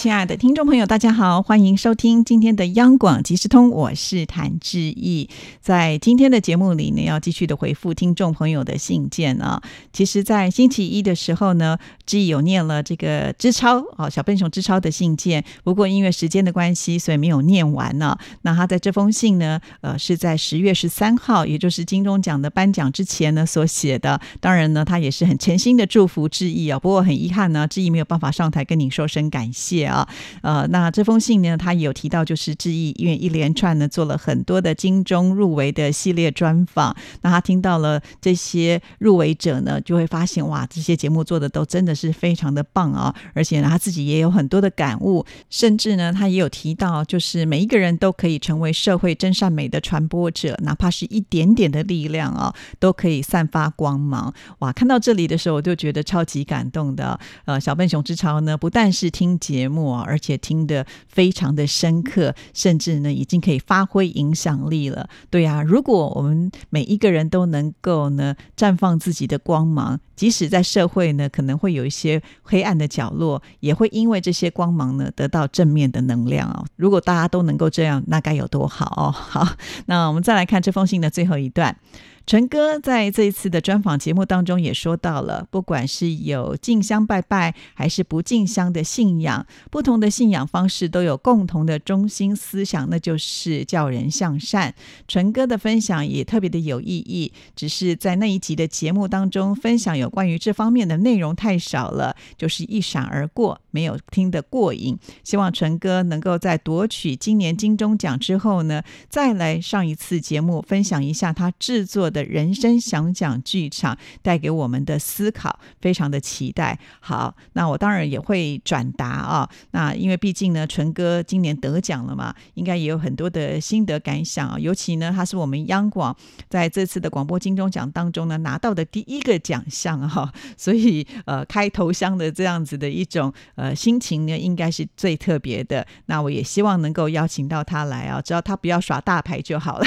亲爱的听众朋友，大家好，欢迎收听今天的央广即时通，我是谭志毅。在今天的节目里呢，要继续的回复听众朋友的信件啊。其实，在星期一的时候呢，志毅有念了这个支超啊，小笨熊支超的信件，不过因为时间的关系，所以没有念完呢。那他在这封信呢，呃，是在十月十三号，也就是金钟奖的颁奖之前呢所写的。当然呢，他也是很诚心的祝福志毅啊。不过很遗憾呢，志毅没有办法上台跟您说声感谢。啊，呃，那这封信呢，他也有提到，就是致意，因为一连串呢做了很多的金钟入围的系列专访，那他听到了这些入围者呢，就会发现哇，这些节目做的都真的是非常的棒啊，而且呢，他自己也有很多的感悟，甚至呢，他也有提到，就是每一个人都可以成为社会真善美的传播者，哪怕是一点点的力量啊，都可以散发光芒。哇，看到这里的时候，我就觉得超级感动的。呃，小笨熊之潮呢，不但是听节目。而且听得非常的深刻，甚至呢，已经可以发挥影响力了。对啊，如果我们每一个人都能够呢，绽放自己的光芒，即使在社会呢，可能会有一些黑暗的角落，也会因为这些光芒呢，得到正面的能量哦。如果大家都能够这样，那该有多好哦！好，那我们再来看这封信的最后一段。陈哥在这一次的专访节目当中也说到了，不管是有进香拜拜还是不进香的信仰，不同的信仰方式都有共同的中心思想，那就是叫人向善。陈哥的分享也特别的有意义，只是在那一集的节目当中分享有关于这方面的内容太少了，就是一闪而过，没有听得过瘾。希望陈哥能够在夺取今年金钟奖之后呢，再来上一次节目，分享一下他制作的。人生想讲剧场带给我们的思考，非常的期待。好，那我当然也会转达啊。那因为毕竟呢，纯哥今年得奖了嘛，应该也有很多的心得感想啊。尤其呢，他是我们央广在这次的广播金钟奖当中呢拿到的第一个奖项哈，所以呃，开头香的这样子的一种呃心情呢，应该是最特别的。那我也希望能够邀请到他来啊，只要他不要耍大牌就好了。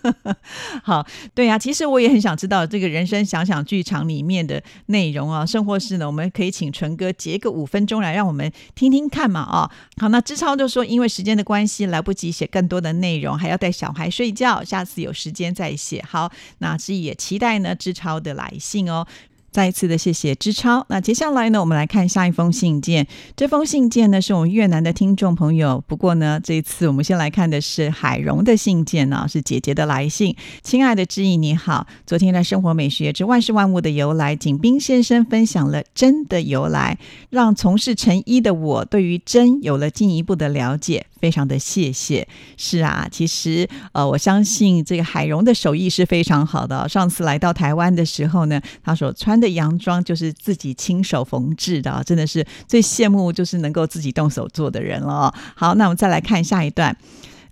好，对。呀，其实我也很想知道这个人生想想剧场里面的内容啊，甚或是呢，我们可以请纯哥截个五分钟来让我们听听看嘛啊。好，那志超就说，因为时间的关系，来不及写更多的内容，还要带小孩睡觉，下次有时间再写。好，那志也期待呢志超的来信哦。再一次的谢谢支超。那接下来呢，我们来看下一封信件。这封信件呢，是我们越南的听众朋友。不过呢，这一次我们先来看的是海荣的信件呢，是姐姐的来信。亲爱的知意，你好。昨天在《生活美学之万事万物的由来》，景斌先生分享了真的由来，让从事成衣的我对于真有了进一步的了解。非常的谢谢。是啊，其实呃，我相信这个海荣的手艺是非常好的。上次来到台湾的时候呢，他所穿的洋装就是自己亲手缝制的，真的是最羡慕就是能够自己动手做的人了。好，那我们再来看下一段。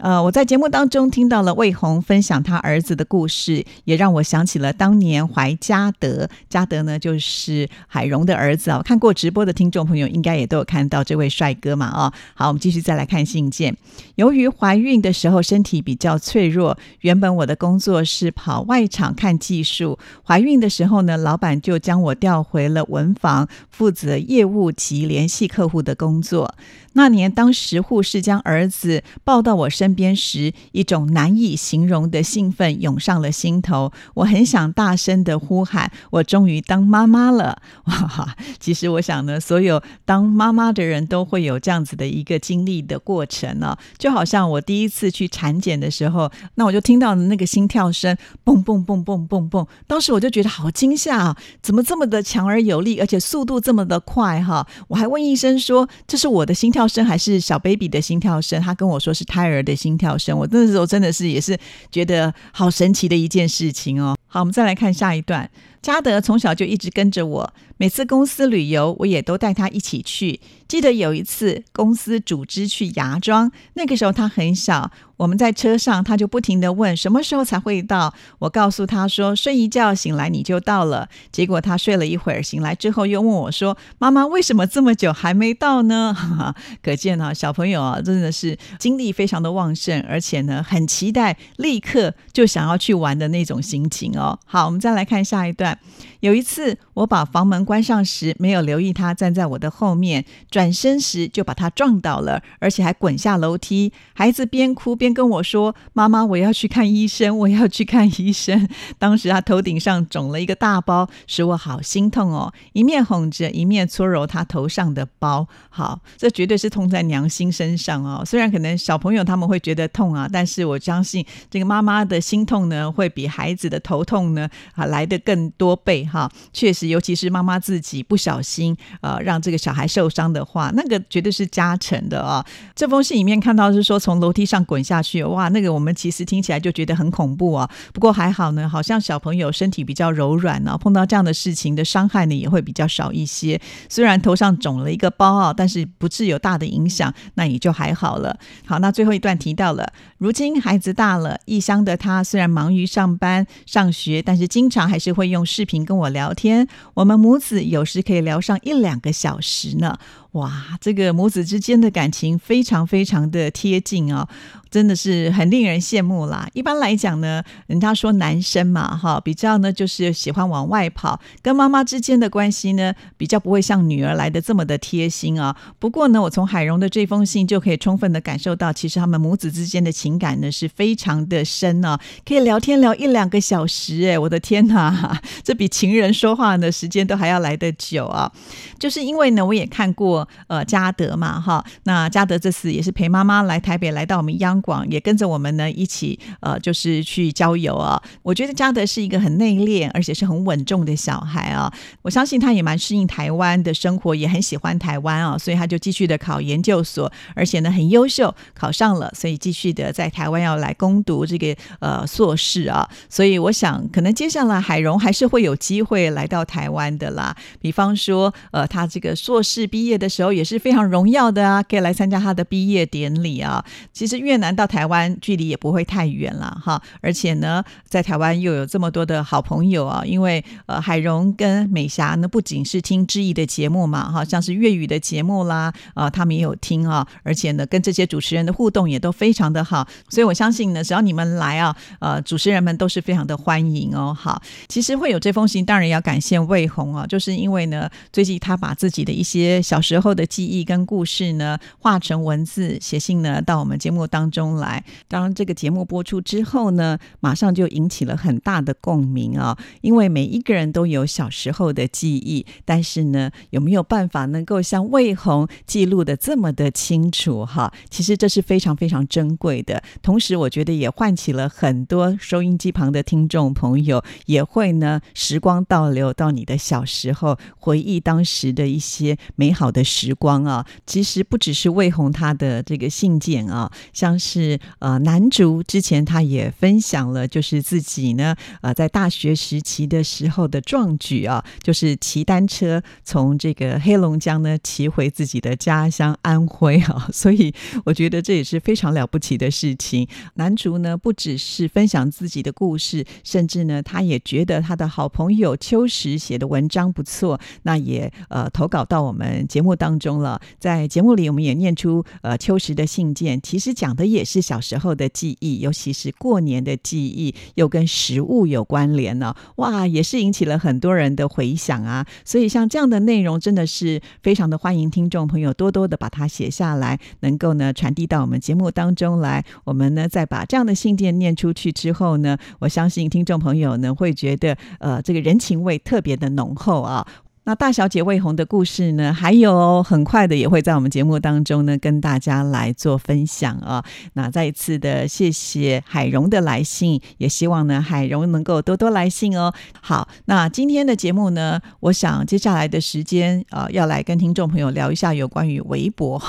呃，我在节目当中听到了魏红分享他儿子的故事，也让我想起了当年怀嘉德。嘉德呢，就是海荣的儿子啊。看过直播的听众朋友，应该也都有看到这位帅哥嘛啊。好，我们继续再来看信件。由于怀孕的时候身体比较脆弱，原本我的工作是跑外场看技术。怀孕的时候呢，老板就将我调回了文房，负责业务及联系客户的工作。那年，当时护士将儿子抱到我身边时，一种难以形容的兴奋涌上了心头。我很想大声的呼喊：“我终于当妈妈了！” 哇哈！其实我想呢，所有当妈妈的人都会有这样子的一个经历的过程呢。就好像我第一次去产检的时候，那我就听到那个心跳声，蹦蹦蹦蹦蹦蹦。当时我就觉得好惊吓啊！怎么这么的强而有力，而且速度这么的快哈？我还问医生说：“这是我的心跳？”跳声还是小 baby 的心跳声，他跟我说是胎儿的心跳声。我那时候真的是也是觉得好神奇的一件事情哦。好，我们再来看下一段。嘉德从小就一直跟着我，每次公司旅游，我也都带他一起去。记得有一次公司组织去芽庄，那个时候他很小。我们在车上，他就不停的问什么时候才会到。我告诉他说睡一觉醒来你就到了。结果他睡了一会儿，醒来之后又问我说：“妈妈，为什么这么久还没到呢？” 可见啊，小朋友啊真的是精力非常的旺盛，而且呢很期待，立刻就想要去玩的那种心情哦。好，我们再来看下一段。有一次我把房门关上时，没有留意他站在我的后面，转身时就把他撞倒了，而且还滚下楼梯。孩子边哭边。跟我说：“妈妈，我要去看医生，我要去看医生。”当时他头顶上肿了一个大包，使我好心痛哦。一面哄着，一面搓揉他头上的包。好，这绝对是痛在娘心身上哦。虽然可能小朋友他们会觉得痛啊，但是我相信这个妈妈的心痛呢，会比孩子的头痛呢啊来的更多倍哈。确实，尤其是妈妈自己不小心呃让这个小孩受伤的话，那个绝对是加成的啊。这封信里面看到是说从楼梯上滚下。去哇，那个我们其实听起来就觉得很恐怖啊。不过还好呢，好像小朋友身体比较柔软呢，碰到这样的事情的伤害呢也会比较少一些。虽然头上肿了一个包啊，但是不致有大的影响，那也就还好了。好，那最后一段提到了，如今孩子大了，异乡的他虽然忙于上班上学，但是经常还是会用视频跟我聊天。我们母子有时可以聊上一两个小时呢。哇，这个母子之间的感情非常非常的贴近啊，真的是很令人羡慕啦。一般来讲呢，人家说男生嘛，哈，比较呢就是喜欢往外跑，跟妈妈之间的关系呢，比较不会像女儿来的这么的贴心啊。不过呢，我从海荣的这封信就可以充分的感受到，其实他们母子之间的情感呢是非常的深啊，可以聊天聊一两个小时，哎，我的天哪，这比情人说话的时间都还要来得久啊。就是因为呢，我也看过呃，嘉德嘛，哈，那嘉德这次也是陪妈妈来台北，来到我们央广，也跟着我们呢一起，呃，就是去郊游啊。我觉得嘉德是一个很内敛，而且是很稳重的小孩啊。我相信他也蛮适应台湾的生活，也很喜欢台湾啊，所以他就继续的考研究所，而且呢很优秀，考上了，所以继续的在台湾要来攻读这个呃硕士啊。所以我想，可能接下来海荣还是会有机会来到台湾的啦。比方说，呃，他这个硕士毕业的。时候也是非常荣耀的啊，可以来参加他的毕业典礼啊。其实越南到台湾距离也不会太远了哈，而且呢，在台湾又有这么多的好朋友啊。因为呃，海荣跟美霞呢，不仅是听知意的节目嘛，哈，像是粤语的节目啦，啊，他们也有听啊。而且呢，跟这些主持人的互动也都非常的好，所以我相信呢，只要你们来啊，呃，主持人们都是非常的欢迎哦。好，其实会有这封信，当然要感谢魏红啊，就是因为呢，最近他把自己的一些小时候后的记忆跟故事呢，化成文字写信呢，到我们节目当中来。当然这个节目播出之后呢，马上就引起了很大的共鸣啊！因为每一个人都有小时候的记忆，但是呢，有没有办法能够像魏红记录的这么的清楚？哈，其实这是非常非常珍贵的。同时，我觉得也唤起了很多收音机旁的听众朋友，也会呢，时光倒流到你的小时候，回忆当时的一些美好的。时光啊，其实不只是魏红他的这个信件啊，像是呃南竹之前他也分享了，就是自己呢呃在大学时期的时候的壮举啊，就是骑单车从这个黑龙江呢骑回自己的家乡安徽啊，所以我觉得这也是非常了不起的事情。南竹呢不只是分享自己的故事，甚至呢他也觉得他的好朋友秋实写的文章不错，那也呃投稿到我们节目。当中了，在节目里我们也念出呃秋实的信件，其实讲的也是小时候的记忆，尤其是过年的记忆，又跟食物有关联呢。哇，也是引起了很多人的回响啊。所以像这样的内容，真的是非常的欢迎听众朋友多多的把它写下来，能够呢传递到我们节目当中来。我们呢再把这样的信件念出去之后呢，我相信听众朋友呢会觉得呃这个人情味特别的浓厚啊。那大小姐魏红的故事呢，还有很快的也会在我们节目当中呢跟大家来做分享啊。那再一次的谢谢海荣的来信，也希望呢海荣能够多多来信哦。好，那今天的节目呢，我想接下来的时间啊，要来跟听众朋友聊一下有关于微博。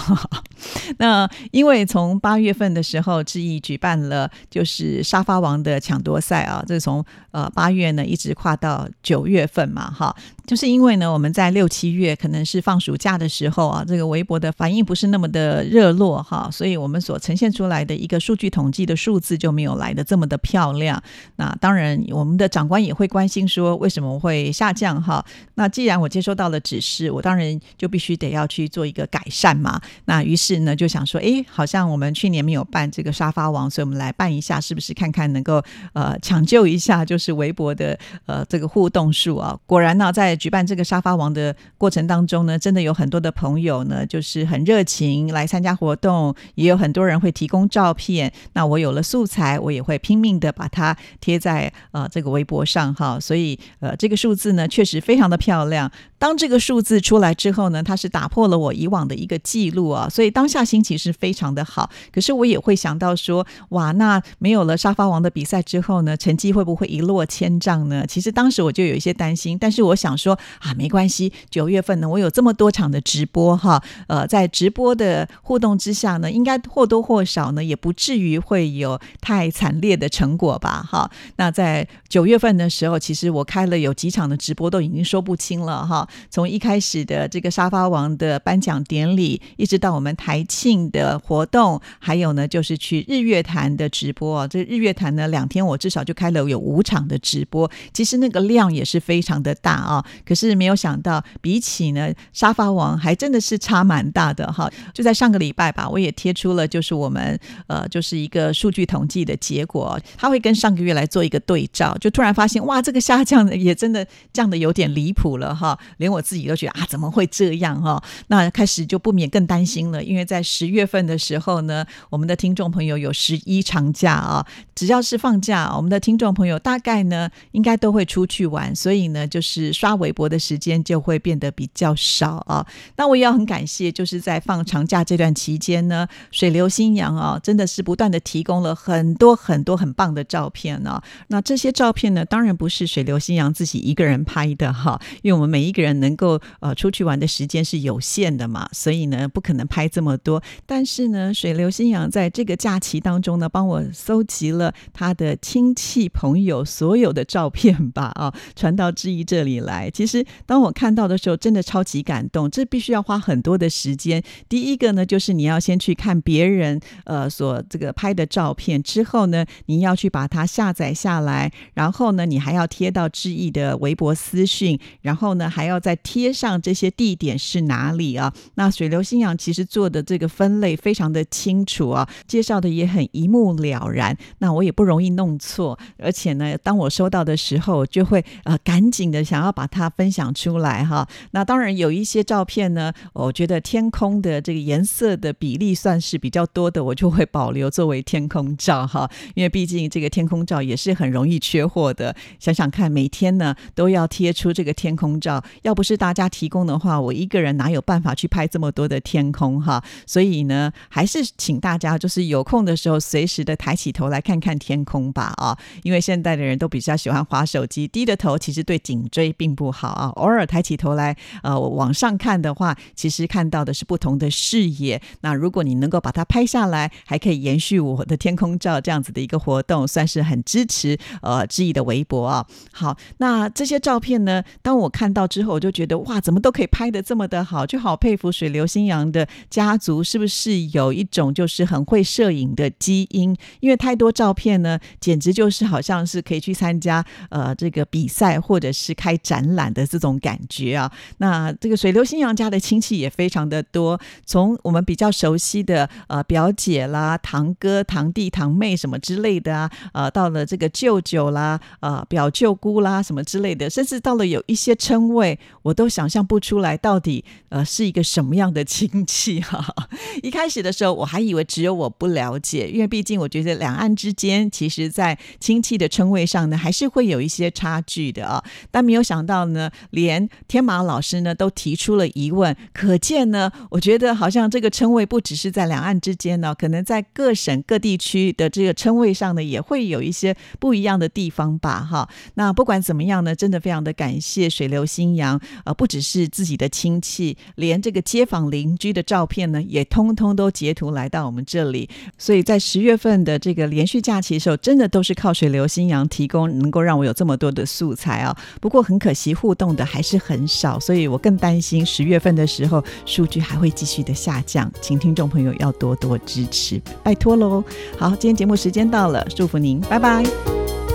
那因为从八月份的时候，志毅举办了就是沙发王的抢夺赛啊，这从呃八月呢一直跨到九月份嘛，哈。就是因为呢，我们在六七月可能是放暑假的时候啊，这个微博的反应不是那么的热络哈，所以我们所呈现出来的一个数据统计的数字就没有来的这么的漂亮。那当然，我们的长官也会关心说为什么会下降哈。那既然我接收到了指示，我当然就必须得要去做一个改善嘛。那于是呢，就想说，哎，好像我们去年没有办这个沙发王，所以我们来办一下，是不是看看能够呃抢救一下，就是微博的呃这个互动数啊？果然呢，在举办这个沙发王的过程当中呢，真的有很多的朋友呢，就是很热情来参加活动，也有很多人会提供照片。那我有了素材，我也会拼命的把它贴在呃这个微博上哈。所以呃这个数字呢，确实非常的漂亮。当这个数字出来之后呢，它是打破了我以往的一个记录啊，所以当下心情是非常的好。可是我也会想到说，哇，那没有了沙发王的比赛之后呢，成绩会不会一落千丈呢？其实当时我就有一些担心，但是我想说啊，没关系，九月份呢，我有这么多场的直播哈，呃，在直播的互动之下呢，应该或多或少呢，也不至于会有太惨烈的成果吧？哈，那在九月份的时候，其实我开了有几场的直播，都已经说不清了哈。从一开始的这个沙发王的颁奖典礼，一直到我们台庆的活动，还有呢，就是去日月潭的直播。这日月潭呢，两天我至少就开了有五场的直播，其实那个量也是非常的大啊。可是没有想到，比起呢沙发王，还真的是差蛮大的哈。就在上个礼拜吧，我也贴出了，就是我们呃，就是一个数据统计的结果，他会跟上个月来做一个对照，就突然发现哇，这个下降的也真的降的有点离谱了哈。连我自己都觉得啊，怎么会这样哈？那开始就不免更担心了，因为在十月份的时候呢，我们的听众朋友有十一长假啊，只要是放假，我们的听众朋友大概呢应该都会出去玩，所以呢，就是刷微博的时间就会变得比较少啊。那我也要很感谢，就是在放长假这段期间呢，水流新阳啊，真的是不断的提供了很多很多很棒的照片呢。那这些照片呢，当然不是水流新阳自己一个人拍的哈，因为我们每一个人。能够呃出去玩的时间是有限的嘛，所以呢不可能拍这么多。但是呢，水流新阳在这个假期当中呢，帮我搜集了他的亲戚朋友所有的照片吧，啊，传到志毅这里来。其实当我看到的时候，真的超级感动。这必须要花很多的时间。第一个呢，就是你要先去看别人呃所这个拍的照片，之后呢，你要去把它下载下来，然后呢，你还要贴到志毅的微博私讯，然后呢，还要再贴上这些地点是哪里啊？那水流新阳其实做的这个分类非常的清楚啊，介绍的也很一目了然。那我也不容易弄错，而且呢，当我收到的时候，就会呃赶紧的想要把它分享出来哈。那当然有一些照片呢，我觉得天空的这个颜色的比例算是比较多的，我就会保留作为天空照哈。因为毕竟这个天空照也是很容易缺货的。想想看，每天呢都要贴出这个天空照，要。不是大家提供的话，我一个人哪有办法去拍这么多的天空哈？所以呢，还是请大家就是有空的时候，随时的抬起头来看看天空吧啊！因为现在的人都比较喜欢划手机，低着头其实对颈椎并不好啊。偶尔抬起头来，呃，往上看的话，其实看到的是不同的视野。那如果你能够把它拍下来，还可以延续我的天空照这样子的一个活动，算是很支持呃志毅的微博啊。好，那这些照片呢，当我看到之后。我就觉得哇，怎么都可以拍的这么的好，就好佩服水流新阳的家族是不是有一种就是很会摄影的基因？因为太多照片呢，简直就是好像是可以去参加呃这个比赛或者是开展览的这种感觉啊。那这个水流新阳家的亲戚也非常的多，从我们比较熟悉的呃表姐啦、堂哥、堂弟、堂妹什么之类的啊，呃到了这个舅舅啦、呃表舅姑啦什么之类的，甚至到了有一些称谓。我都想象不出来到底呃是一个什么样的亲戚哈。一开始的时候，我还以为只有我不了解，因为毕竟我觉得两岸之间其实在亲戚的称谓上呢，还是会有一些差距的啊。但没有想到呢，连天马老师呢都提出了疑问，可见呢，我觉得好像这个称谓不只是在两岸之间呢，可能在各省各地区的这个称谓上呢，也会有一些不一样的地方吧。哈，那不管怎么样呢，真的非常的感谢水流新阳，呃，不只是自己的亲戚，连这个街坊邻居的照片呢，也通通都截图来到我们这里。所以在十月份的这个连续假期的时候，真的都是靠水流新阳提供，能够让我有这么多的素材啊。不过很可惜，互动的还是很少，所以我更担心十月份的时候数据还会继续的下降，请听众朋友要多多支持，拜托喽。好，今天节目时间到了，祝福您，拜拜。